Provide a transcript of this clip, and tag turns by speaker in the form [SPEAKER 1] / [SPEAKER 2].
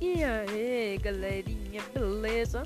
[SPEAKER 1] E aí, galerinha, beleza?